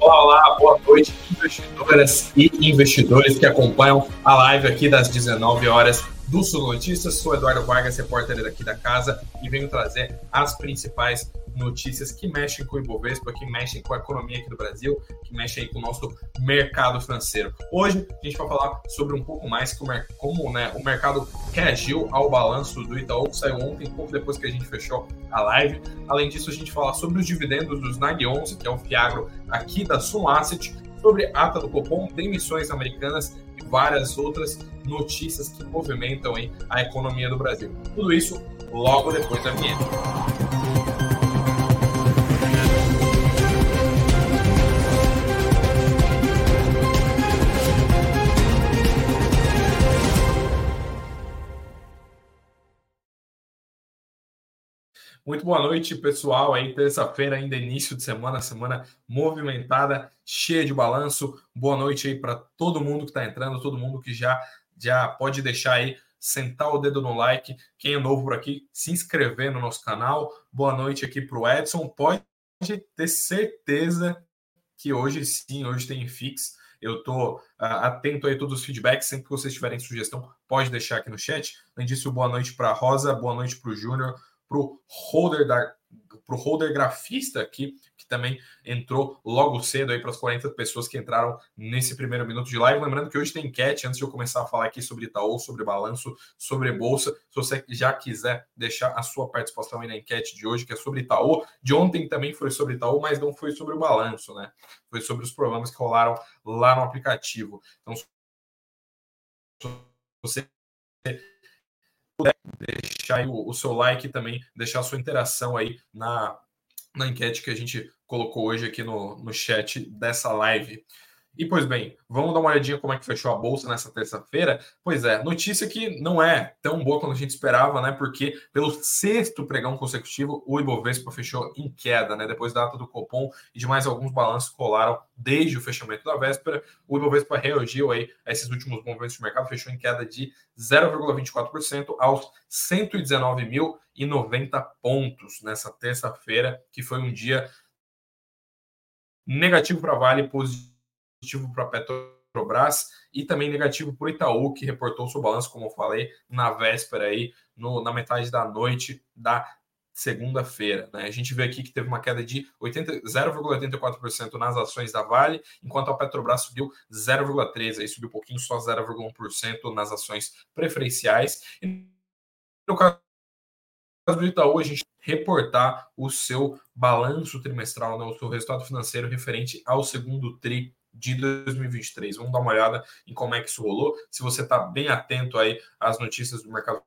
Olá, boa noite, investidoras e investidores que acompanham a live aqui das 19 horas do Sul Notícias. Sou Eduardo Vargas, repórter daqui da casa, e venho trazer as principais notícias que mexem com o Ibovespa, que mexem com a economia aqui do Brasil, que mexem com o nosso mercado financeiro. Hoje a gente vai falar sobre um pouco mais como né, o mercado reagiu ao balanço do Itaú, que saiu ontem, pouco depois que a gente fechou a live. Além disso, a gente fala sobre os dividendos dos NAG 11, que é o Fiagro aqui da Sun Asset, sobre ata do Copom, demissões americanas e várias outras notícias que movimentam hein, a economia do Brasil. Tudo isso logo depois da vinheta. Muito boa noite, pessoal. Aí, terça-feira, ainda início de semana, semana movimentada, cheia de balanço. Boa noite aí para todo mundo que está entrando, todo mundo que já, já pode deixar aí, sentar o dedo no like. Quem é novo por aqui, se inscrever no nosso canal. Boa noite aqui para o Edson. Pode ter certeza que hoje sim, hoje tem fix. Eu estou uh, atento aí a todos os feedbacks. Sempre que vocês tiverem sugestão, pode deixar aqui no chat. Além disso, boa noite para Rosa, boa noite para o Júnior, para o holder da para o holder grafista aqui, que também entrou logo cedo aí para as 40 pessoas que entraram nesse primeiro minuto de live. Lembrando que hoje tem enquete, antes de eu começar a falar aqui sobre Itaú, sobre balanço, sobre bolsa. Se você já quiser deixar a sua participação aí na enquete de hoje, que é sobre Itaú. De ontem também foi sobre Itaú, mas não foi sobre o balanço, né? Foi sobre os problemas que rolaram lá no aplicativo. Então, se você puder deixar o, o, seu like também deixar a sua interação aí na, na enquete que a gente colocou hoje aqui no, no chat dessa live. E pois bem, vamos dar uma olhadinha como é que fechou a bolsa nessa terça-feira. Pois é, notícia que não é tão boa quanto a gente esperava, né? Porque pelo sexto pregão consecutivo, o Ibovespa fechou em queda, né? Depois da data do Copom e de mais alguns balanços colaram desde o fechamento da véspera. O Ibovespa reagiu aí a esses últimos movimentos de mercado, fechou em queda de 0,24% aos 119.090 pontos nessa terça-feira, que foi um dia negativo para Vale, positivo positivo para a Petrobras e também negativo para o Itaú, que reportou seu balanço, como eu falei, na véspera aí, no, na metade da noite da segunda-feira. Né? A gente vê aqui que teve uma queda de 0,84% nas ações da Vale, enquanto a Petrobras subiu 0,13%, aí subiu um pouquinho, só 0,1% nas ações preferenciais. E no caso do Itaú, a gente reportar o seu balanço trimestral, né, o seu resultado financeiro referente ao segundo tri de 2023. Vamos dar uma olhada em como é que isso rolou. Se você está bem atento aí às notícias do mercado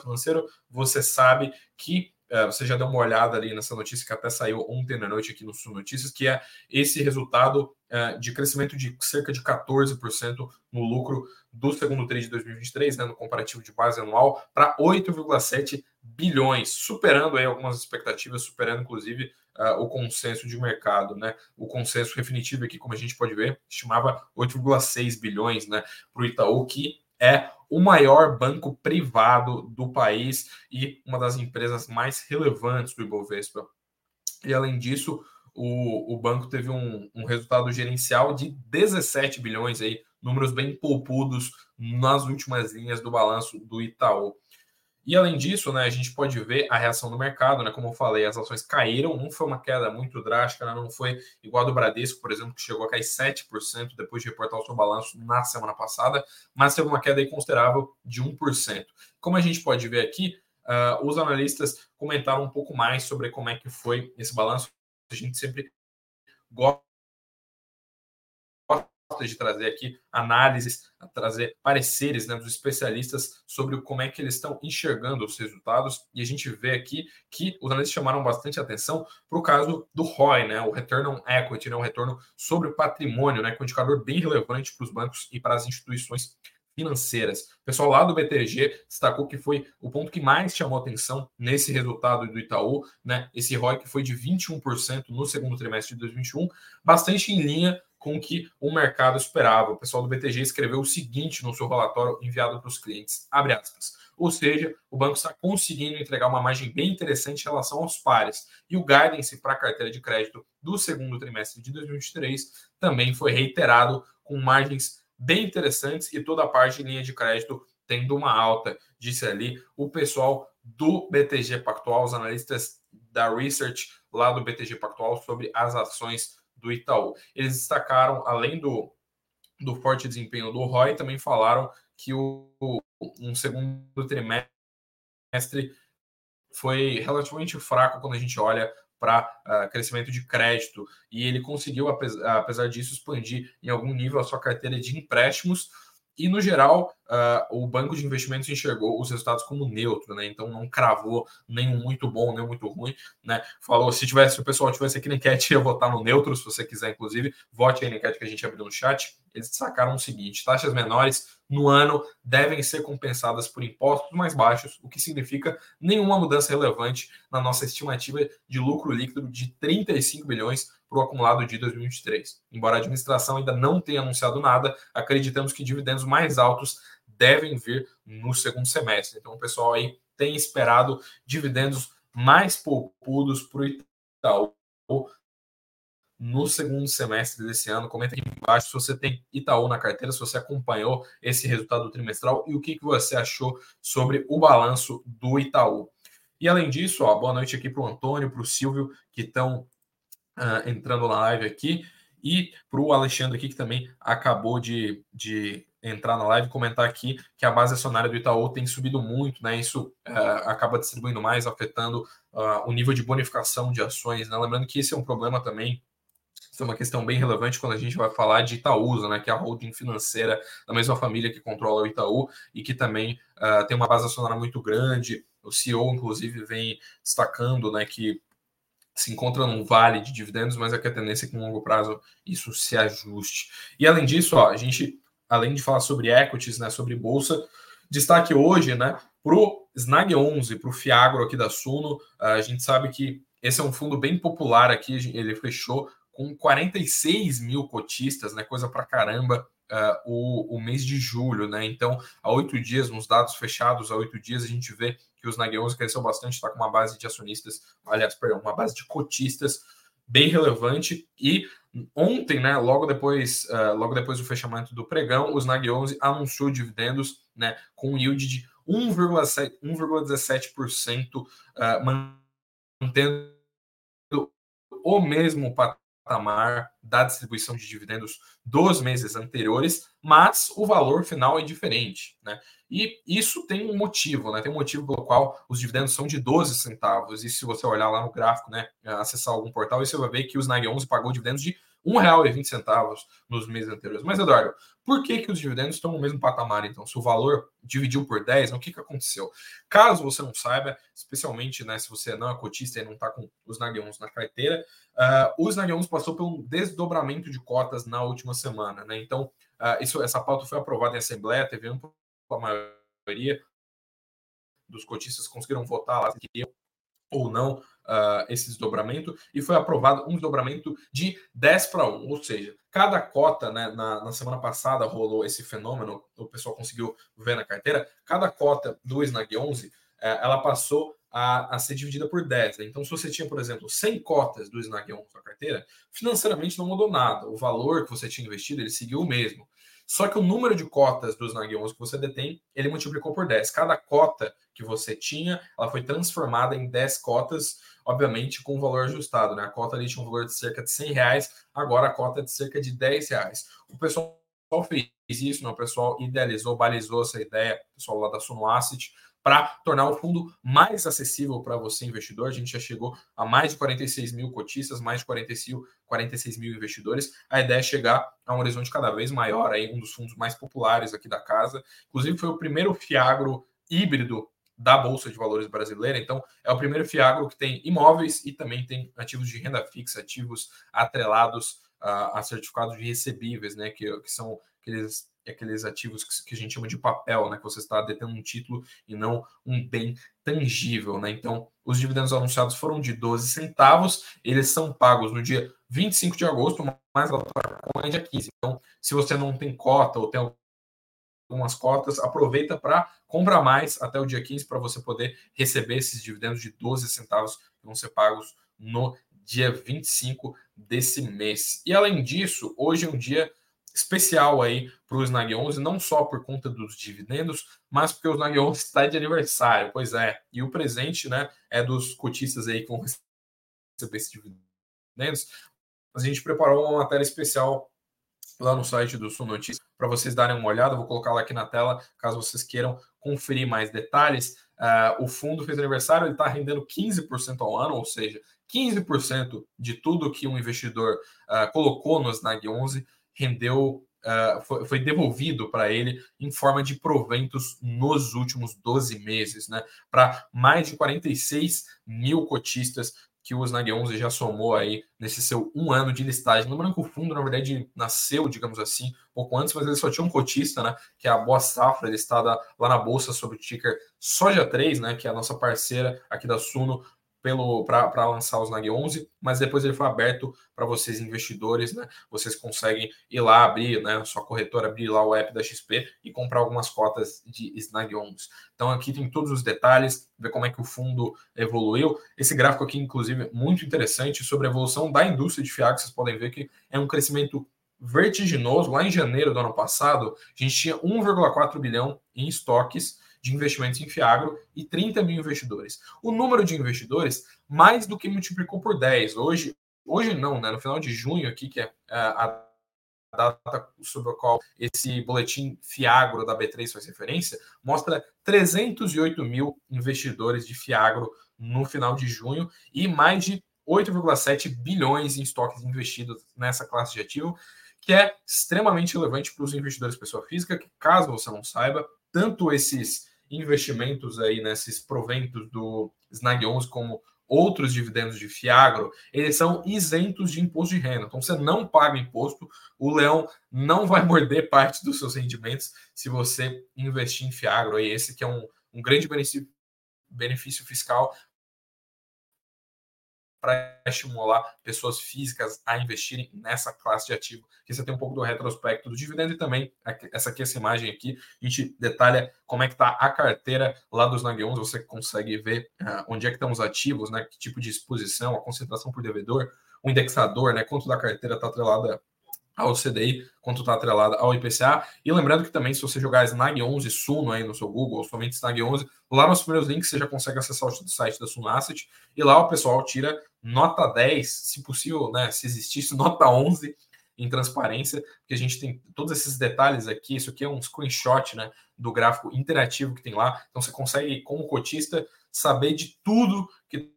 financeiro, você sabe que você já deu uma olhada ali nessa notícia que até saiu ontem na noite aqui no Sul Notícias, que é esse resultado uh, de crescimento de cerca de 14% no lucro do segundo TRI de 2023, né, no comparativo de base anual, para 8,7 bilhões, superando aí algumas expectativas, superando inclusive uh, o consenso de mercado, né? O consenso definitivo aqui, como a gente pode ver, estimava 8,6 bilhões, né, para o Itaú, que é o maior banco privado do país e uma das empresas mais relevantes do Ibovespa. E além disso, o, o banco teve um, um resultado gerencial de 17 bilhões aí, números bem poupudos nas últimas linhas do balanço do Itaú. E além disso, né, a gente pode ver a reação do mercado, né? Como eu falei, as ações caíram, não foi uma queda muito drástica, né, não foi igual a do Bradesco, por exemplo, que chegou a cair 7% depois de reportar o seu balanço na semana passada, mas teve uma queda considerável de 1%. Como a gente pode ver aqui, uh, os analistas comentaram um pouco mais sobre como é que foi esse balanço. A gente sempre gosta gosta de trazer aqui análises, trazer pareceres né, dos especialistas sobre como é que eles estão enxergando os resultados. E a gente vê aqui que os analistas chamaram bastante atenção para o caso do ROI, né, o Return on Equity, né, o retorno sobre o patrimônio, né, que é um indicador bem relevante para os bancos e para as instituições financeiras. O pessoal lá do BTG destacou que foi o ponto que mais chamou atenção nesse resultado do Itaú, né? Esse ROI que foi de 21% no segundo trimestre de 2021, bastante em linha com o que o mercado esperava. O pessoal do BTG escreveu o seguinte no seu relatório enviado para os clientes, abre aspas, ou seja, o banco está conseguindo entregar uma margem bem interessante em relação aos pares. E o guidance para a carteira de crédito do segundo trimestre de 2023 também foi reiterado com margens bem interessantes e toda a parte de linha de crédito tendo uma alta, disse ali o pessoal do BTG Pactual, os analistas da Research lá do BTG Pactual sobre as ações do Itaú. Eles destacaram, além do, do forte desempenho do ROI, também falaram que o, um segundo trimestre foi relativamente fraco quando a gente olha para uh, ah, crescimento de crédito e ele conseguiu, apesar, apesar disso, expandir em algum nível a sua carteira de empréstimos e, no geral, uh, o banco de investimentos enxergou os resultados como neutro, né? Então não cravou nenhum muito bom, nem muito ruim, né? Falou, se tivesse, se o pessoal tivesse aqui na enquete, ia votar no neutro, se você quiser, inclusive, vote aí na enquete que a gente abriu no chat. Eles destacaram o seguinte: taxas menores no ano devem ser compensadas por impostos mais baixos, o que significa nenhuma mudança relevante na nossa estimativa de lucro líquido de 35 bilhões para o acumulado de 2023. Embora a administração ainda não tenha anunciado nada, acreditamos que dividendos mais altos devem vir no segundo semestre. Então, o pessoal aí tem esperado dividendos mais poupudos para o Itaú no segundo semestre desse ano. Comenta aqui embaixo se você tem Itaú na carteira, se você acompanhou esse resultado trimestral e o que, que você achou sobre o balanço do Itaú. E além disso, ó, boa noite aqui para o Antônio, para o Silvio, que estão uh, entrando na live aqui, e para o Alexandre aqui, que também acabou de, de entrar na live e comentar aqui que a base acionária do Itaú tem subido muito, né? Isso uh, acaba distribuindo mais, afetando uh, o nível de bonificação de ações. Né? Lembrando que esse é um problema também isso é uma questão bem relevante quando a gente vai falar de Itaúsa, né, que é a holding financeira da mesma família que controla o Itaú e que também uh, tem uma base acionária muito grande. O CEO, inclusive, vem destacando né, que se encontra num vale de dividendos, mas é que a tendência é que no longo prazo isso se ajuste. E além disso, ó, a gente, além de falar sobre equities, né, sobre bolsa, destaque hoje, né, para o Snag 11, para o Fiagro aqui da Suno, a gente sabe que esse é um fundo bem popular aqui, ele fechou com 46 mil cotistas, né? Coisa para caramba. Uh, o, o mês de julho, né? Então, há oito dias, nos dados fechados, há oito dias, a gente vê que os Nag 11 cresceu bastante, está com uma base de acionistas, aliás, perdão, uma base de cotistas bem relevante. E ontem, né, logo depois, uh, logo depois do fechamento do pregão, os Nag 11 anunciou dividendos, né, com yield de 1,17%, uh, mantendo o mesmo patamar da distribuição de dividendos dos meses anteriores, mas o valor final é diferente, né? E isso tem um motivo, né? Tem um motivo pelo qual os dividendos são de 12 centavos. E se você olhar lá no gráfico, né, acessar algum portal, você vai ver que os Nag 11 pagou dividendos de R$ 1,20 nos meses anteriores. Mas, Eduardo, por que, que os dividendos estão no mesmo patamar, então? Se o valor dividiu por 10, o que, que aconteceu? Caso você não saiba, especialmente né, se você não é cotista e não está com os Nagueons na carteira, uh, os Nagueons passou por um desdobramento de cotas na última semana. Né? Então, uh, isso, essa pauta foi aprovada em Assembleia, teve ampla maioria dos cotistas conseguiram votar lá, queriam ou não uh, esse desdobramento, e foi aprovado um desdobramento de 10 para 1, ou seja, cada cota, né, na, na, semana passada rolou esse fenômeno, o pessoal conseguiu ver na carteira, cada cota do Snag 11, uh, ela passou a, a, ser dividida por 10. Né? Então, se você tinha, por exemplo, 100 cotas do Snag 11 na carteira, financeiramente não mudou nada, o valor que você tinha investido, ele seguiu o mesmo. Só que o número de cotas dos Nag 11 que você detém, ele multiplicou por 10. Cada cota que você tinha, ela foi transformada em 10 cotas, obviamente com o valor ajustado. Né? A cota ali tinha um valor de cerca de 100 reais, agora a cota é de cerca de 10 reais. O pessoal fez isso, né? o pessoal idealizou, balizou essa ideia, o pessoal lá da Suno Asset, para tornar o fundo mais acessível para você, investidor. A gente já chegou a mais de 46 mil cotistas, mais de 46, 46 mil investidores. A ideia é chegar a um horizonte cada vez maior, aí, um dos fundos mais populares aqui da casa. Inclusive, foi o primeiro Fiagro híbrido da Bolsa de Valores brasileira. Então, é o primeiro Fiagro que tem imóveis e também tem ativos de renda fixa, ativos atrelados a, a certificados de recebíveis, né? Que, que são aqueles aqueles ativos que, que, a gente chama de papel, né? Que você está detendo um título e não um bem tangível, né? Então, os dividendos anunciados foram de 12 centavos, eles são pagos no dia 25 de agosto, mais a é dia 15. Então, se você não tem cota ou tem algumas cotas, aproveita para comprar mais até o dia 15 para você poder receber esses dividendos de 12 centavos que vão ser pagos no dia 25 desse mês. E além disso, hoje é um dia especial aí para o Snag 11, não só por conta dos dividendos, mas porque o Snag 11 está de aniversário. Pois é, e o presente né, é dos cotistas aí que vão receber esses dividendos. A gente preparou uma matéria especial lá no site do Sul Notícias para vocês darem uma olhada. Vou colocar lá aqui na tela, caso vocês queiram conferir mais detalhes. Uh, o fundo fez aniversário, ele está rendendo 15% ao ano, ou seja, 15% de tudo que um investidor uh, colocou no Snag 11 rendeu, uh, foi, foi, devolvido para ele em forma de proventos nos últimos 12 meses, né? Para mais de 46 mil cotistas que o Snag 11 já somou aí nesse seu um ano de listagem. Lembrando que o fundo, na verdade, nasceu, digamos assim, pouco antes, mas ele só tinha um cotista, né? Que é a Boa Safra, está lá na bolsa sob o ticker Soja 3, né? Que é a nossa parceira aqui da Suno para lançar os NAG 11, mas depois ele foi aberto para vocês investidores, né? Vocês conseguem ir lá abrir, né? Sua corretora abrir lá o app da XP e comprar algumas cotas de Snag 11. Então aqui tem todos os detalhes, ver como é que o fundo evoluiu. Esse gráfico aqui, inclusive, muito interessante sobre a evolução da indústria de FIAC. Vocês podem ver que é um crescimento vertiginoso. Lá em janeiro do ano passado, a gente tinha 1,4 bilhão em estoques de investimentos em Fiagro e 30 mil investidores. O número de investidores mais do que multiplicou por 10. Hoje, hoje não, né? No final de junho aqui, que é, é a data sobre a qual esse boletim Fiagro da B3 faz referência, mostra 308 mil investidores de Fiagro no final de junho e mais de 8,7 bilhões em estoques investidos nessa classe de ativo, que é extremamente relevante para os investidores pessoa física, que caso você não saiba, tanto esses investimentos aí nesses proventos do Snag 11 como outros dividendos de Fiagro, eles são isentos de imposto de renda. Então você não paga imposto, o leão não vai morder parte dos seus rendimentos se você investir em Fiagro. Aí esse que é um, um grande benefício, benefício fiscal para estimular pessoas físicas a investirem nessa classe de ativo. Aqui você tem um pouco do retrospecto do dividendo e também essa aqui, essa imagem aqui, a gente detalha como é que está a carteira lá dos Nag 11, você consegue ver uh, onde é que estão os ativos, né, que tipo de exposição, a concentração por devedor, o indexador, né, quanto da carteira está atrelada ao CDI, quanto está atrelada ao IPCA. E lembrando que também, se você jogar Snag 11 Suno aí no seu Google, ou somente Snag 11, lá nos primeiros links você já consegue acessar o site da Suno Asset, e lá o pessoal tira nota 10, se possível, né, se existisse, nota 11 em transparência, porque a gente tem todos esses detalhes aqui, isso aqui é um screenshot, né, do gráfico interativo que tem lá, então você consegue, como cotista, saber de tudo que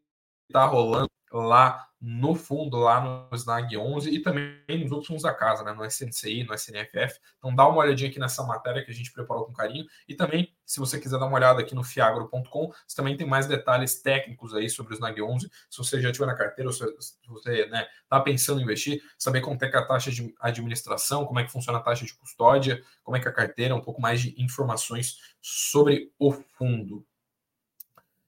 está rolando lá no fundo, lá no Snag 11 e também nos outros fundos da casa, né, no SNCI, no SNFF. Então dá uma olhadinha aqui nessa matéria que a gente preparou com carinho. E também, se você quiser dar uma olhada aqui no fiagro.com, você também tem mais detalhes técnicos aí sobre o Snag 11. Se você já tiver na carteira, ou se você né, tá pensando em investir, saber como é que é a taxa de administração, como é que funciona a taxa de custódia, como é que é a carteira, um pouco mais de informações sobre o fundo.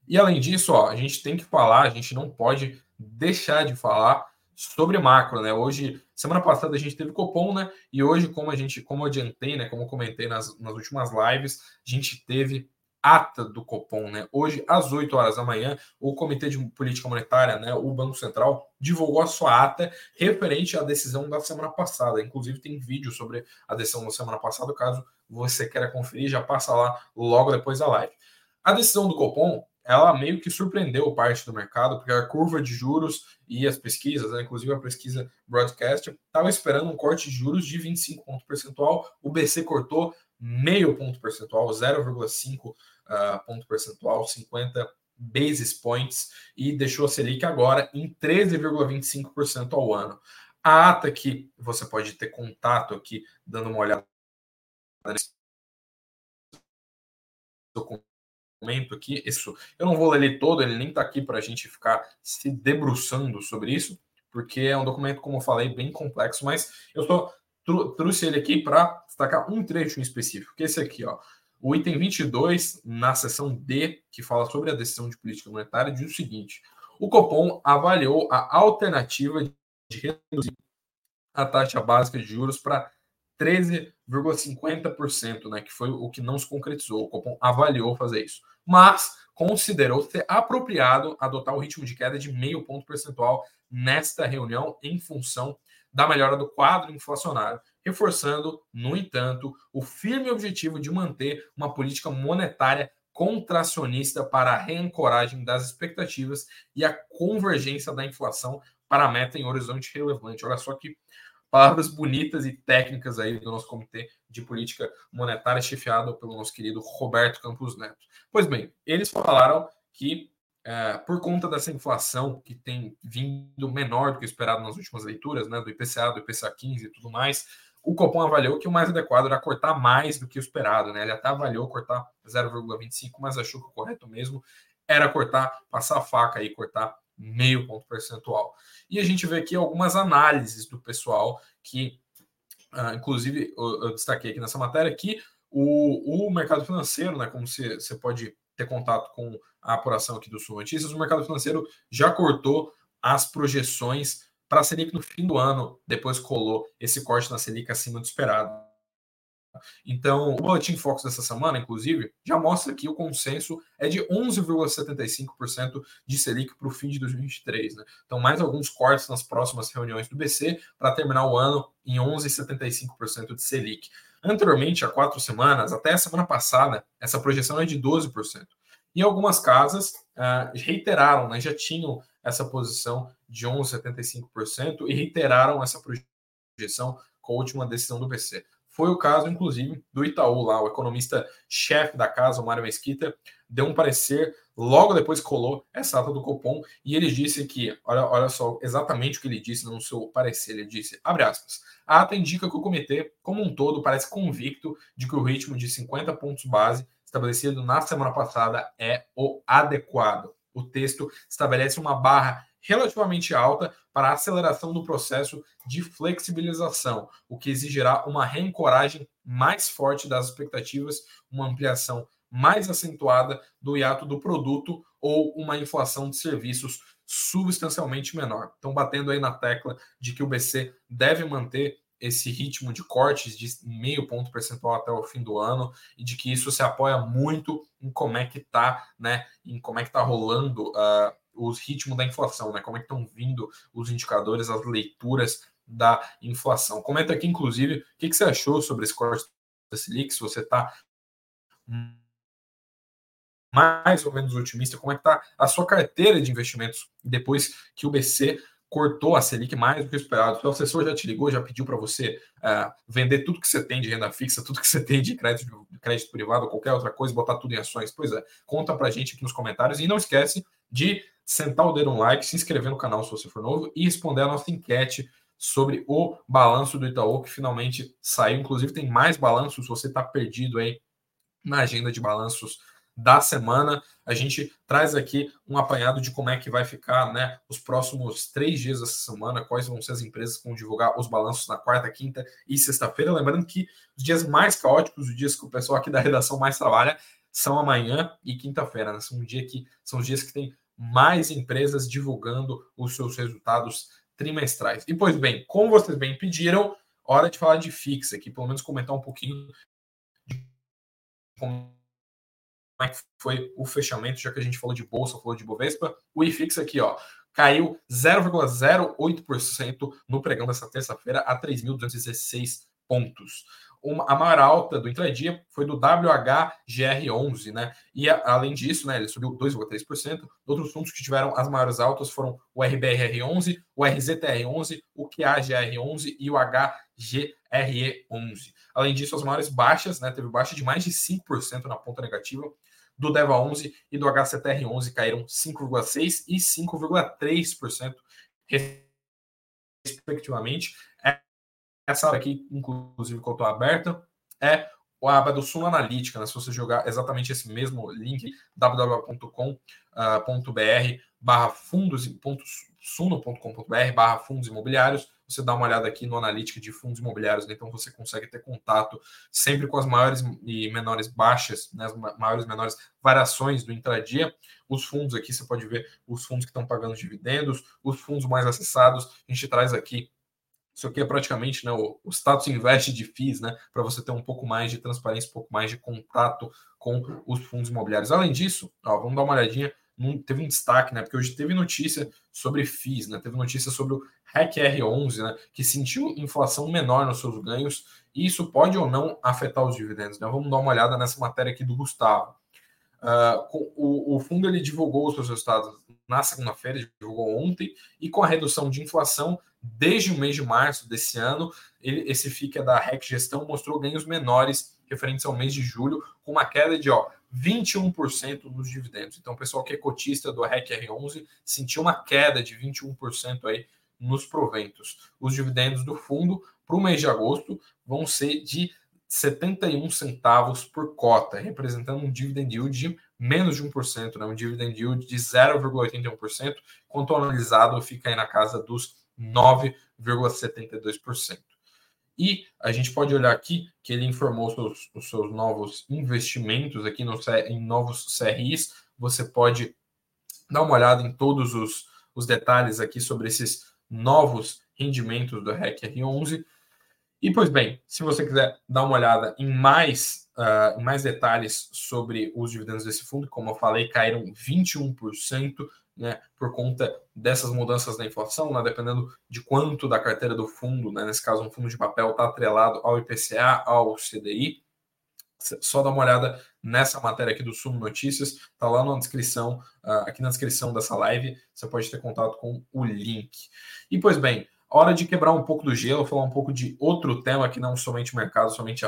E além disso, ó, a gente tem que falar, a gente não pode deixar de falar sobre macro, né? Hoje, semana passada a gente teve Copom, né? E hoje, como a gente, como adiantei, né? Como comentei nas, nas últimas lives, a gente teve ata do Copom, né? Hoje, às 8 horas da manhã, o Comitê de Política Monetária, né, o Banco Central, divulgou a sua ata referente à decisão da semana passada. Inclusive, tem vídeo sobre a decisão da semana passada, caso você queira conferir, já passa lá logo depois da live. A decisão do Copom ela meio que surpreendeu parte do mercado, porque a curva de juros e as pesquisas, né, inclusive a pesquisa Broadcast, estava esperando um corte de juros de 25 pontos percentual, o BC cortou meio ponto percentual, 0,5 uh, ah, ponto percentual, 50 basis points, e deixou a Selic agora em 13,25% ao ano. A ata que você pode ter contato aqui, dando uma olhada nesse documento aqui. Isso, eu não vou ler ele todo, ele nem está aqui para a gente ficar se debruçando sobre isso, porque é um documento, como eu falei, bem complexo, mas eu só trouxe ele aqui para destacar um trecho em específico, que é esse aqui, ó. O item 22, na seção D, que fala sobre a decisão de política monetária, diz o seguinte: o Copom avaliou a alternativa de reduzir a taxa básica de juros para 13,50%, né, que foi o que não se concretizou. O Copom avaliou fazer isso mas considerou ser apropriado adotar o ritmo de queda de meio ponto percentual nesta reunião em função da melhora do quadro inflacionário, reforçando, no entanto, o firme objetivo de manter uma política monetária contracionista para a reancoragem das expectativas e a convergência da inflação para a meta em horizonte relevante. Olha só que palavras bonitas e técnicas aí do nosso Comitê de Política Monetária, chefiado pelo nosso querido Roberto Campos Neto. Pois bem, eles falaram que é, por conta dessa inflação que tem vindo menor do que esperado nas últimas leituras, né, do IPCA, do IPCA 15 e tudo mais, o Copom avaliou que o mais adequado era cortar mais do que o esperado, né? Ele até avaliou cortar 0,25, mas achou que o correto mesmo era cortar, passar a faca e cortar meio ponto percentual. E a gente vê aqui algumas análises do pessoal que, uh, inclusive, eu, eu, destaquei aqui nessa matéria que o, o mercado financeiro, né, como você, pode ter contato com a apuração aqui do Sul Notícias, o mercado financeiro já cortou as projeções para a Selic no fim do ano, depois colou esse corte na Selic acima do esperado. Então, o Boletim Fox dessa semana, inclusive, já mostra que o consenso é de 11,75% de Selic para o fim de 2023. Né? Então, mais alguns cortes nas próximas reuniões do BC para terminar o ano em 11,75% de Selic. Anteriormente, há quatro semanas, até a semana passada, essa projeção é de 12%. E algumas casas uh, reiteraram, né, já tinham essa posição de 11,75% e reiteraram essa projeção com a última decisão do BC. Foi o caso, inclusive, do Itaú lá, o economista-chefe da casa, o Mário Mesquita, deu um parecer, logo depois colou essa ata do Copom, e ele disse que, olha, olha só exatamente o que ele disse no seu parecer, ele disse, abre aspas, a ata indica que o comitê, como um todo, parece convicto de que o ritmo de 50 pontos base estabelecido na semana passada é o adequado. O texto estabelece uma barra relativamente alta para a aceleração do processo de flexibilização, o que exigirá uma reencoragem mais forte das expectativas, uma ampliação mais acentuada do hiato do produto ou uma inflação de serviços substancialmente menor. Então, batendo aí na tecla de que o BC deve manter esse ritmo de cortes de meio ponto percentual até o fim do ano e de que isso se apoia muito em como é que tá, né, em como é que tá rolando uh, os ritmos da inflação, né, como é que estão vindo os indicadores, as leituras da inflação. Comenta aqui, inclusive, o que, que você achou sobre esse corte da Selic, se você está mais ou menos otimista, como é que está a sua carteira de investimentos depois que o BC cortou a Selic mais do que esperado. O assessor já te ligou, já pediu para você uh, vender tudo que você tem de renda fixa, tudo que você tem de crédito, de crédito privado, qualquer outra coisa, botar tudo em ações. Pois é, conta para a gente aqui nos comentários e não esquece de sentar o dedo no like, se inscrever no canal se você for novo e responder a nossa enquete sobre o balanço do Itaú, que finalmente saiu. Inclusive, tem mais balanços, você está perdido aí na agenda de balanços da semana. A gente traz aqui um apanhado de como é que vai ficar né, os próximos três dias dessa semana, quais vão ser as empresas que vão divulgar os balanços na quarta, quinta e sexta-feira. Lembrando que os dias mais caóticos, os dias que o pessoal aqui da redação mais trabalha, são amanhã e quinta-feira. Né? São, um dia que, são os dias que tem mais empresas divulgando os seus resultados trimestrais. E pois bem, como vocês bem pediram, hora de falar de fixa aqui, pelo menos comentar um pouquinho de como é foi o fechamento, já que a gente falou de bolsa, falou de Bovespa. O IFIX aqui, ó, caiu 0,08% no pregão dessa terça-feira a 3.216 pontos. Uma, a maior alta do intradia foi do WHGR11, né? E a, além disso, né, ele subiu 2,3%. Outros fundos que tiveram as maiores altas foram o RBRR11, o RZTR11, o QAGR11 e o HGRE11. Além disso, as maiores baixas, né? Teve baixa de mais de 5% na ponta negativa do DEVA 11 e do HCTR 11 caíram 5,6% e 5,3%, respectivamente. Essa aqui, inclusive, que eu estou aberta, é a aba do Suno Analítica, né? se você jogar exatamente esse mesmo link, www.com.br barra fundos, suno.com.br barra fundos imobiliários, você dá uma olhada aqui no analítica de fundos imobiliários, né? então você consegue ter contato sempre com as maiores e menores baixas, né? as maiores e menores variações do intradia. Os fundos aqui, você pode ver os fundos que estão pagando dividendos, os fundos mais acessados, a gente traz aqui isso aqui é praticamente né, o, o status invest de FIIs, né, para você ter um pouco mais de transparência, um pouco mais de contato com os fundos imobiliários. Além disso, ó, vamos dar uma olhadinha teve um destaque, né? Porque hoje teve notícia sobre FIIs, né? Teve notícia sobre o REC R11, né? Que sentiu inflação menor nos seus ganhos, e isso pode ou não afetar os dividendos, né? Vamos dar uma olhada nessa matéria aqui do Gustavo. Uh, o, o, fundo ele divulgou os seus resultados na segunda-feira, divulgou ontem, e com a redução de inflação desde o mês de março desse ano, ele, esse FIC é da REC Gestão mostrou ganhos menores referentes ao mês de julho, com uma queda de ó, 21% nos dividendos. Então, o pessoal que é cotista do REC R11 sentiu uma queda de 21% aí nos proventos. Os dividendos do fundo para o mês de agosto vão ser de 71 centavos por cota, representando um dividend yield de menos de 1%, né? um dividend yield de 0,81%, quanto analisado fica aí na casa dos 9,72%. E a gente pode olhar aqui que ele informou os seus, os seus novos investimentos aqui no, em novos CRIs. Você pode dar uma olhada em todos os, os detalhes aqui sobre esses novos rendimentos do REC R11 e, pois bem, se você quiser dar uma olhada em mais, uh, em mais detalhes sobre os dividendos desse fundo, como eu falei, caíram 21%, né, por conta dessas mudanças da inflação, né, dependendo de quanto da carteira do fundo, né, nesse caso um fundo de papel, está atrelado ao IPCA, ao CDI. Só dá uma olhada nessa matéria aqui do Sumo Notícias, está lá na descrição, uh, aqui na descrição dessa live, você pode ter contato com o link. E pois bem, hora de quebrar um pouco do gelo, falar um pouco de outro tema que não somente mercado, somente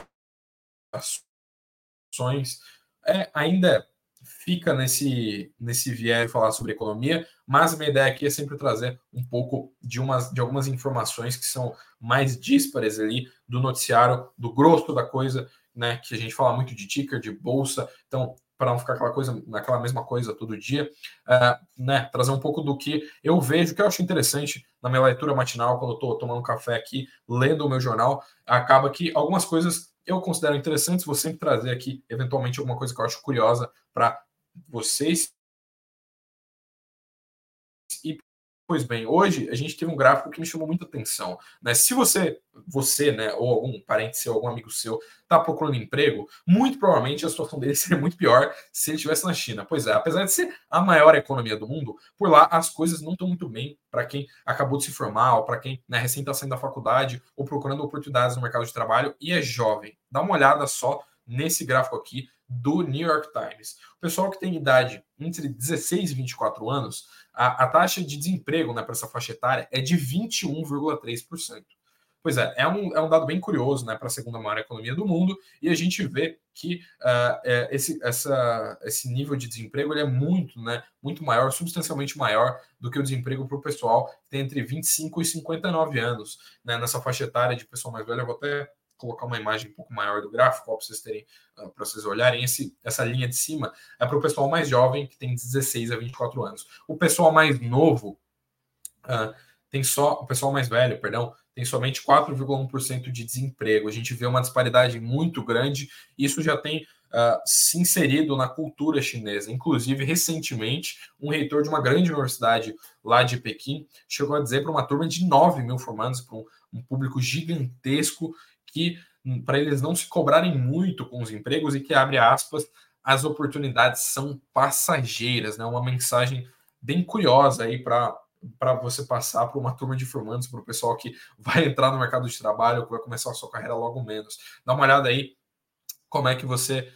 ações. É, ainda fica nesse, nesse viés de falar sobre economia, mas minha ideia aqui é sempre trazer um pouco de, umas, de algumas informações que são mais díspares ali do noticiário, do grosso da coisa, né? Que a gente fala muito de ticker, de bolsa. Então, para não ficar aquela coisa, naquela mesma coisa todo dia, uh, né, trazer um pouco do que eu vejo, que eu acho interessante na minha leitura matinal, quando eu estou tomando café aqui, lendo o meu jornal, acaba que algumas coisas eu considero interessantes, vou sempre trazer aqui, eventualmente, alguma coisa que eu acho curiosa para vocês. Pois bem, hoje a gente teve um gráfico que me chamou muita atenção. Né? Se você, você, né, ou algum parente seu, algum amigo seu, está procurando emprego, muito provavelmente a situação dele seria muito pior se ele estivesse na China. Pois é, apesar de ser a maior economia do mundo, por lá as coisas não estão muito bem para quem acabou de se formar, ou para quem né, recém está saindo da faculdade, ou procurando oportunidades no mercado de trabalho e é jovem. Dá uma olhada só nesse gráfico aqui do New York Times. O pessoal que tem idade entre 16 e 24 anos, a, a taxa de desemprego né, para essa faixa etária é de 21,3%. Pois é, é um, é um dado bem curioso né, para a segunda maior economia do mundo, e a gente vê que uh, esse, essa, esse nível de desemprego ele é muito, né, muito maior, substancialmente maior do que o desemprego para o pessoal que tem entre 25 e 59 anos. Né, nessa faixa etária de pessoal mais velha, eu vou até colocar uma imagem um pouco maior do gráfico, para vocês terem, uh, para vocês olharem. Esse, essa linha de cima é para o pessoal mais jovem, que tem 16 a 24 anos. O pessoal mais novo uh, tem só, o pessoal mais velho, perdão, tem somente 4,1% de desemprego. A gente vê uma disparidade muito grande, isso já tem uh, se inserido na cultura chinesa. Inclusive, recentemente, um reitor de uma grande universidade lá de Pequim chegou a dizer para uma turma de 9 mil formandos, para um, um público gigantesco, que hum, para eles não se cobrarem muito com os empregos e que, abre aspas, as oportunidades são passageiras, né? Uma mensagem bem curiosa aí para para você passar para uma turma de formandos, para o pessoal que vai entrar no mercado de trabalho, que vai começar a sua carreira logo menos. Dá uma olhada aí como é que você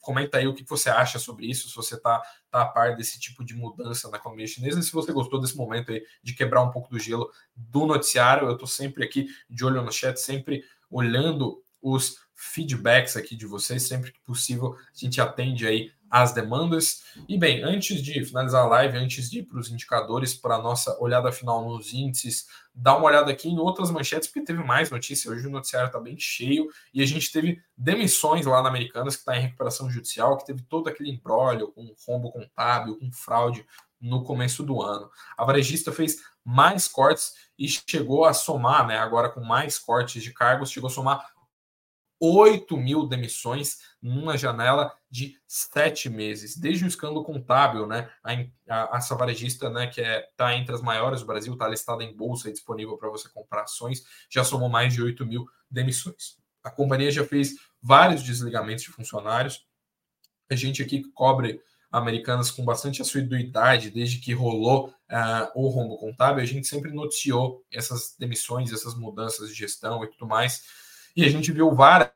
comenta aí o que você acha sobre isso, se você está tá a par desse tipo de mudança na economia chinesa, e se você gostou desse momento aí de quebrar um pouco do gelo do noticiário, eu estou sempre aqui de olho no chat, sempre olhando os feedbacks aqui de vocês, sempre que possível a gente atende aí as demandas. E bem, antes de finalizar a live, antes de ir para os indicadores, para a nossa olhada final nos índices, dá uma olhada aqui em outras manchetes, porque teve mais notícia. Hoje o noticiário está bem cheio e a gente teve demissões lá na Americanas, que está em recuperação judicial, que teve todo aquele embrólio com rombo contábil, com fraude no começo do ano. A varejista fez mais cortes e chegou a somar, né, agora com mais cortes de cargos, chegou a somar 8 mil demissões numa janela de sete meses, desde o escândalo contábil, né? A, a, essa varejista, né, que está é, tá entre as maiores do Brasil, está listada em bolsa e disponível para você comprar ações, já somou mais de 8 mil demissões. A companhia já fez vários desligamentos de funcionários. A gente aqui que cobre Americanas com bastante assiduidade desde que rolou uh, o rombo contábil, a gente sempre noticiou essas demissões, essas mudanças de gestão e tudo mais. E a gente viu várias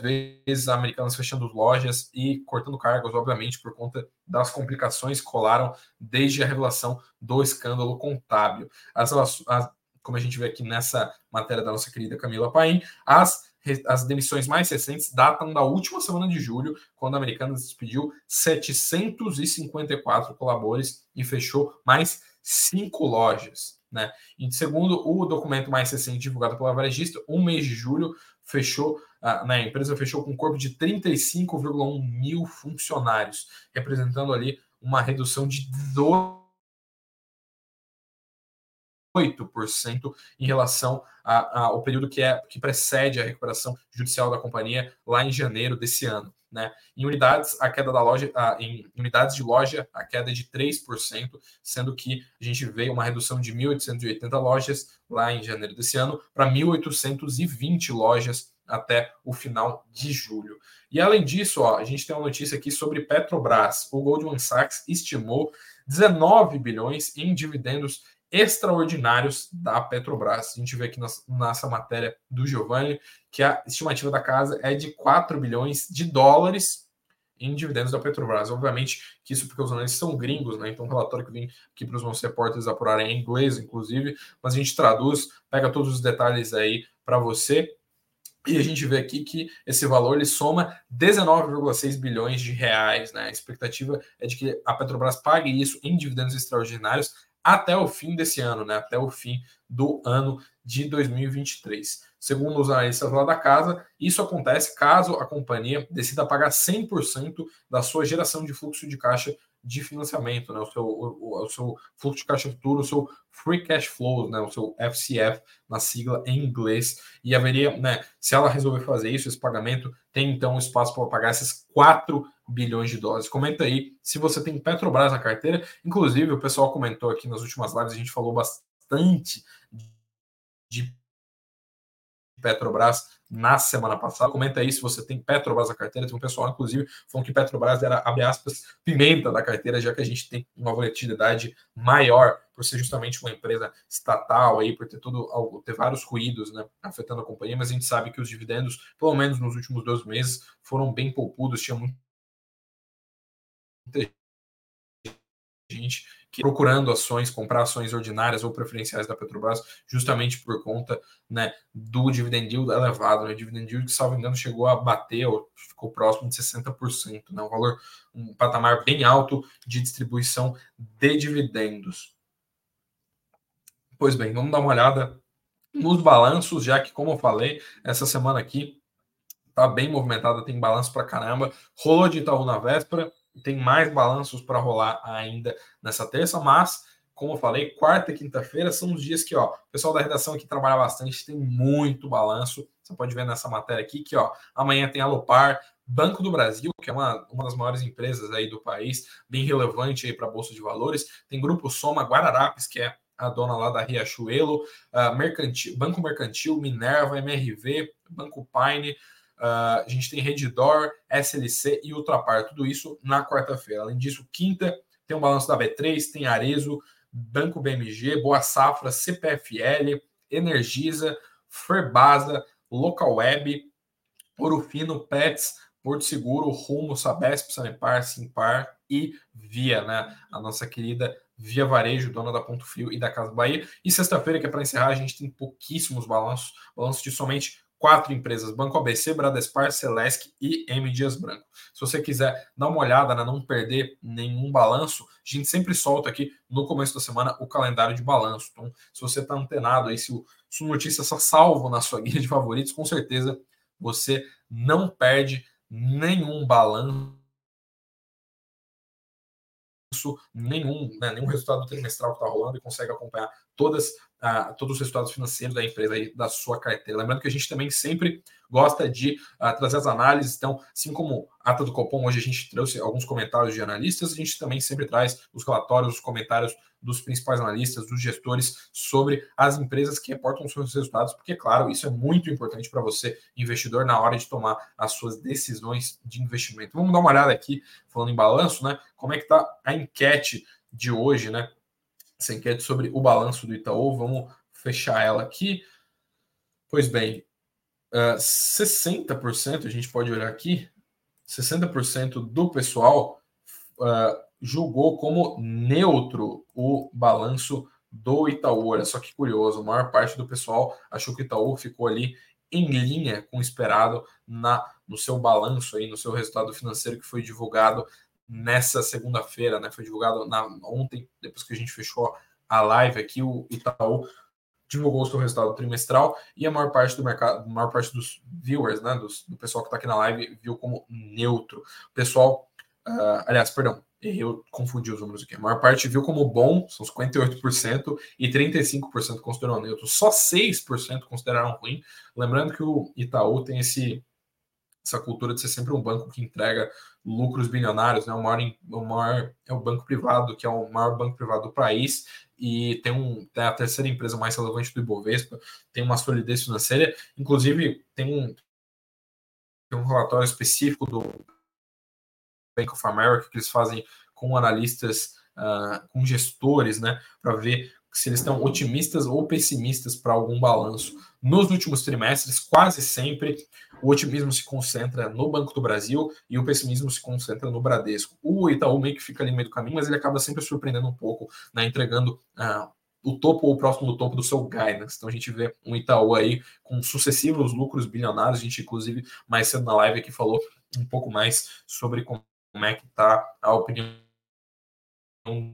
vezes Americanas fechando lojas e cortando cargos, obviamente, por conta das complicações que rolaram desde a revelação do escândalo contábil. As, as, como a gente vê aqui nessa matéria da nossa querida Camila Paim, as as demissões mais recentes datam da última semana de julho, quando a Americanas despediu 754 colaboradores e fechou mais cinco lojas. Né? E segundo o documento mais recente divulgado pela Varejista, um mês de julho fechou, a, né, a empresa fechou com um corpo de 35,1 mil funcionários, representando ali uma redução de 12 8% em relação ao período que, é, que precede a recuperação judicial da companhia lá em janeiro desse ano. Né? Em unidades, a queda da loja, a, em unidades de loja, a queda é de 3%, sendo que a gente vê uma redução de 1.880 lojas lá em janeiro desse ano para 1.820 lojas até o final de julho. E além disso, ó, a gente tem uma notícia aqui sobre Petrobras. O Goldman Sachs estimou 19 bilhões em dividendos extraordinários da Petrobras. A gente vê aqui nessa matéria do Giovanni que a estimativa da casa é de 4 bilhões de dólares em dividendos da Petrobras. Obviamente que isso porque os analistas são gringos, né? Então o relatório que vem aqui para os nossos repórteres apurarem é em inglês, inclusive, mas a gente traduz, pega todos os detalhes aí para você. E a gente vê aqui que esse valor ele soma 19,6 bilhões de reais. Né? A expectativa é de que a Petrobras pague isso em dividendos extraordinários até o fim desse ano, né? Até o fim do ano de 2023. Segundo os analistas lá da casa, isso acontece caso a companhia decida pagar 100% da sua geração de fluxo de caixa de financiamento, né? o, seu, o, o, seu fluxo de caixa futuro, o seu free cash flow, né? o seu FCF na sigla em inglês. E haveria, né? se ela resolver fazer isso, esse pagamento, tem então espaço para pagar esses 4 bilhões de dólares. Comenta aí se você tem Petrobras na carteira. Inclusive, o pessoal comentou aqui nas últimas lives, a gente falou bastante de Petrobras na semana passada. Comenta aí se você tem Petrobras na carteira. Tem um pessoal, inclusive, falando que Petrobras era, abre aspas, pimenta da carteira, já que a gente tem uma volatilidade maior, por ser justamente uma empresa estatal aí, por ter tudo, ter vários ruídos né, afetando a companhia, mas a gente sabe que os dividendos, pelo menos nos últimos dois meses, foram bem poupudos, tinha muita gente que procurando ações, comprar ações ordinárias ou preferenciais da Petrobras, justamente por conta né, do dividend yield elevado. Né? Dividend yield, que, salvo engano, chegou a bater, ou ficou próximo de 60%, né? um valor, um patamar bem alto de distribuição de dividendos. Pois bem, vamos dar uma olhada nos balanços, já que, como eu falei, essa semana aqui tá bem movimentada, tem balanço para caramba. Rolou de Itaú na véspera, tem mais balanços para rolar ainda nessa terça, mas como eu falei, quarta e quinta-feira são os dias que, ó, o pessoal da redação aqui trabalha bastante, tem muito balanço. Você pode ver nessa matéria aqui que, ó, amanhã tem a Lopar, Banco do Brasil, que é uma, uma das maiores empresas aí do país, bem relevante aí para a Bolsa de Valores. Tem Grupo Soma, Guararapes, que é a dona lá da Riachuelo, uh, Mercantil, Banco Mercantil, Minerva, MRV, Banco Pine, Uh, a gente tem Redditor, SLC e Ultrapar, tudo isso na quarta-feira. Além disso, quinta tem um balanço da B3, tem Arezo, Banco BMG, Boa Safra, CPFL, Energisa, Ferbasa, Local Web, Orofino, Pets, Porto Seguro, Rumo, Sabesp, Sanepar, Simpar e Via, né? A nossa querida Via Varejo, dona da Ponto Frio e da Casa Bahia. E sexta-feira, que é para encerrar, a gente tem pouquíssimos balanços, balanços de somente quatro empresas: Banco ABC, Bradespar, Celesc e M Dias Branco. Se você quiser dar uma olhada, né, não perder nenhum balanço, a gente sempre solta aqui no começo da semana o calendário de balanço. Então, se você está antenado aí, se o sua notícia está salvo na sua guia de favoritos, com certeza você não perde nenhum balanço nenhum, né, nenhum resultado trimestral que está rolando e consegue acompanhar todas uh, todos os resultados financeiros da empresa e da sua carteira. Lembrando que a gente também sempre gosta de uh, trazer as análises. Então, assim como a ata do Copom, hoje a gente trouxe alguns comentários de analistas, a gente também sempre traz os relatórios, os comentários dos principais analistas, dos gestores sobre as empresas que reportam seus resultados, porque, claro, isso é muito importante para você, investidor, na hora de tomar as suas decisões de investimento. Vamos dar uma olhada aqui, falando em balanço, né? Como é que está a enquete de hoje, né? Essa enquete sobre o balanço do Itaú, vamos fechar ela aqui. Pois bem, uh, ah, 60%, a gente pode olhar aqui, 60% do pessoal uh, julgou como neutro o balanço do Itaú. Olha só que curioso, a maior parte do pessoal achou que o Itaú ficou ali em linha com o esperado na no seu balanço aí, no seu resultado financeiro que foi divulgado nessa segunda-feira, né? Foi divulgado na, ontem, depois que a gente fechou a live aqui, o Itaú divulgou o seu resultado trimestral e a maior parte do mercado, a maior parte dos viewers, né, dos, do pessoal que está aqui na live, viu como neutro. O pessoal, uh, aliás, perdão, eu confundi os números aqui. A maior parte viu como bom, são 58%, e 35% consideraram neutro. Só 6% consideraram ruim. Lembrando que o Itaú tem esse, essa cultura de ser sempre um banco que entrega lucros bilionários, né? O maior, o maior é o banco privado, que é o maior banco privado do país, e tem, um, tem a terceira empresa mais relevante do Ibovespa, tem uma solidez financeira, inclusive tem um, tem um relatório específico do Bank of America que eles fazem com analistas, uh, com gestores, né, para ver se eles estão otimistas ou pessimistas para algum balanço. Nos últimos trimestres, quase sempre o otimismo se concentra no Banco do Brasil e o pessimismo se concentra no Bradesco. O Itaú meio que fica ali no meio do caminho, mas ele acaba sempre surpreendendo um pouco, né, entregando uh, o topo ou próximo do topo do seu guidance. Então a gente vê um Itaú aí com sucessivos lucros bilionários. A gente, inclusive, mais cedo na live aqui falou um pouco mais sobre como é que está a opinião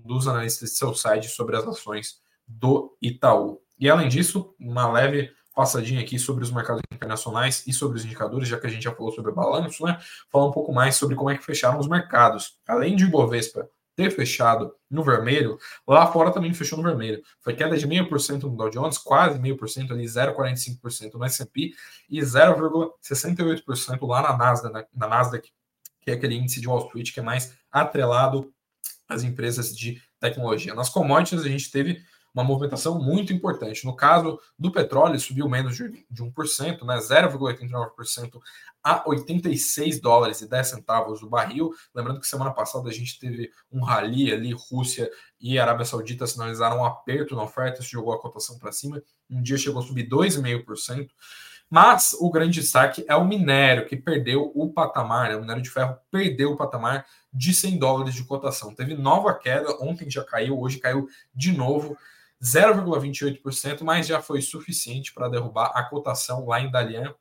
dos analistas de seu site sobre as ações do Itaú. E além disso, uma leve passadinha aqui sobre os mercados internacionais e sobre os indicadores, já que a gente já falou sobre o balanço, né? Falar um pouco mais sobre como é que fecharam os mercados. Além de Ibovespa ter fechado no vermelho, lá fora também fechou no vermelho. Foi queda de 0,5% no Dow Jones, quase 0,5% ali, 0,45% no S&P e 0,68% lá na Nasdaq, né? na Nasdaq, que é aquele índice de Wall Street que é mais atrelado às empresas de tecnologia. Nas commodities a gente teve uma movimentação muito importante. No caso do petróleo, subiu menos de, 1%, né, 0,89% a 86 dólares e 10 centavos o barril. Lembrando que semana passada a gente teve um rally ali, Rússia e Arábia Saudita sinalizaram um aperto na oferta, isso jogou a cotação para cima. Um dia chegou a subir 2,5%. Mas o grande destaque é o minério, que perdeu o patamar, né? o minério de ferro perdeu o patamar de 100 dólares de cotação. Teve nova queda, ontem já caiu, hoje caiu de novo. 0,28%, mas já foi suficiente para derrubar a cotação lá em Dalian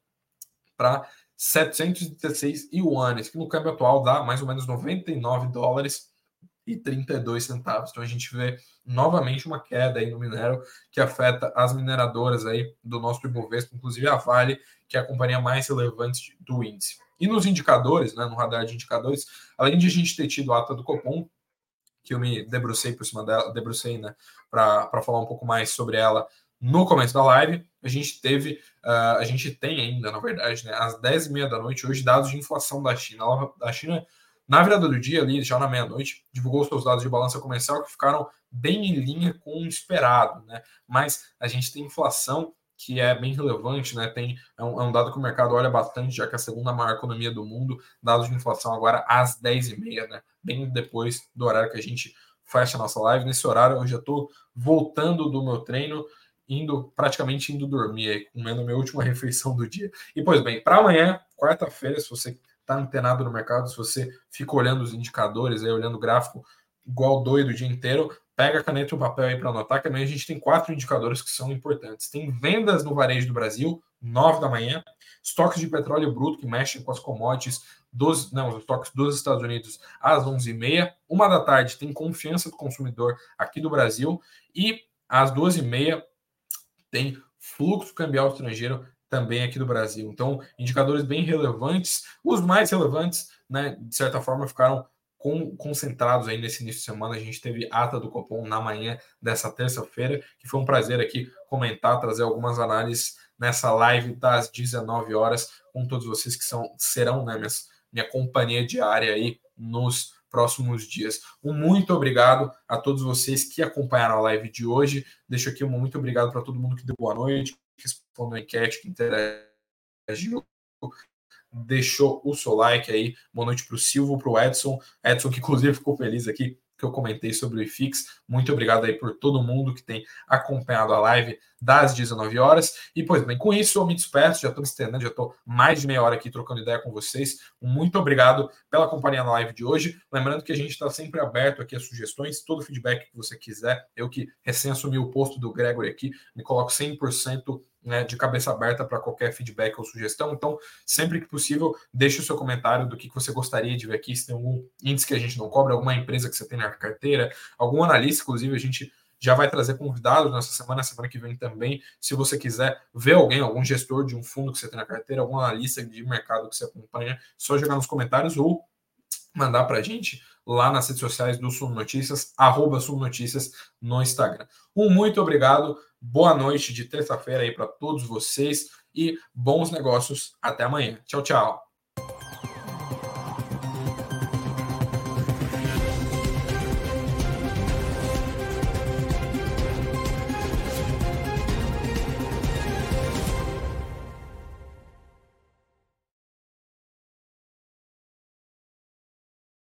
para 716 yuanes, que no câmbio atual dá mais ou menos 99 dólares e 32 centavos. Então a gente vê novamente uma queda aí no minério que afeta as mineradoras aí do nosso Ibovespa, inclusive a Vale, que é a companhia mais relevante do índice. E nos indicadores, né, no radar de indicadores, além de a gente ter tido a ata do Copom, que eu me debrucei por cima dela, debrucei, né, para falar um pouco mais sobre ela no começo da live. A gente teve, uh, a gente tem ainda, na verdade, né, às 10h30 da noite, hoje, dados de inflação da China. A China, na virada do dia, ali, já na meia-noite, divulgou seus dados de balança comercial que ficaram bem em linha com o esperado, né? Mas a gente tem inflação que é bem relevante, né? Tem, é um, é um, dado que o mercado olha bastante, já que é a segunda maior economia do mundo, dados de inflação agora às 10h30, né? Bem depois do horário que a gente fecha a nossa live. Nesse horário eu já estou voltando do meu treino, indo praticamente indo dormir, comendo a minha última refeição do dia. E pois bem, para amanhã, quarta-feira, se você está antenado no mercado, se você fica olhando os indicadores, aí, olhando o gráfico igual doido o dia inteiro, pega a caneta e o papel aí para anotar, que amanhã a gente tem quatro indicadores que são importantes. Tem vendas no varejo do Brasil, 9 da manhã, estoques de petróleo bruto que mexem com as commodities dos, não, os estoques dos Estados Unidos às 11h30, uma da tarde tem confiança do consumidor aqui do Brasil e às 12h30 tem fluxo cambial estrangeiro também aqui do Brasil. Então, indicadores bem relevantes, os mais relevantes, né, de certa forma, ficaram com, concentrados aí nesse início de semana. A gente teve ata do Copom na manhã dessa terça-feira, que foi um prazer aqui comentar, trazer algumas análises nessa live das 19 horas com todos vocês que são serão né, minhas, minha companhia diária aí nos próximos dias. Um muito obrigado a todos vocês que acompanharam a live de hoje. Deixo aqui um muito obrigado para todo mundo que deu boa noite, que respondeu a enquete, que interagiu deixou o seu like aí. Boa noite para o Silvio, para o Edson. Edson, que inclusive ficou feliz aqui que eu comentei sobre o IFIX. Muito obrigado aí por todo mundo que tem acompanhado a live das 19 horas. E, pois bem, com isso eu me despeço, já estou me estendendo, já estou mais de meia hora aqui trocando ideia com vocês. Muito obrigado pela companhia na live de hoje. Lembrando que a gente está sempre aberto aqui a sugestões, todo feedback que você quiser. Eu que recém assumi o posto do Gregory aqui, me coloco 100% né, de cabeça aberta para qualquer feedback ou sugestão. Então, sempre que possível, deixe o seu comentário do que, que você gostaria de ver aqui, se tem algum índice que a gente não cobra, alguma empresa que você tem na carteira, algum analista, inclusive, a gente já vai trazer convidados nessa semana, semana que vem também. Se você quiser ver alguém, algum gestor de um fundo que você tem na carteira, algum analista de mercado que você acompanha, só jogar nos comentários ou mandar para a gente lá nas redes sociais do Sumo Notícias, arroba Sumo Notícias no Instagram. Um muito obrigado, boa noite de terça-feira aí para todos vocês e bons negócios. Até amanhã. Tchau, tchau.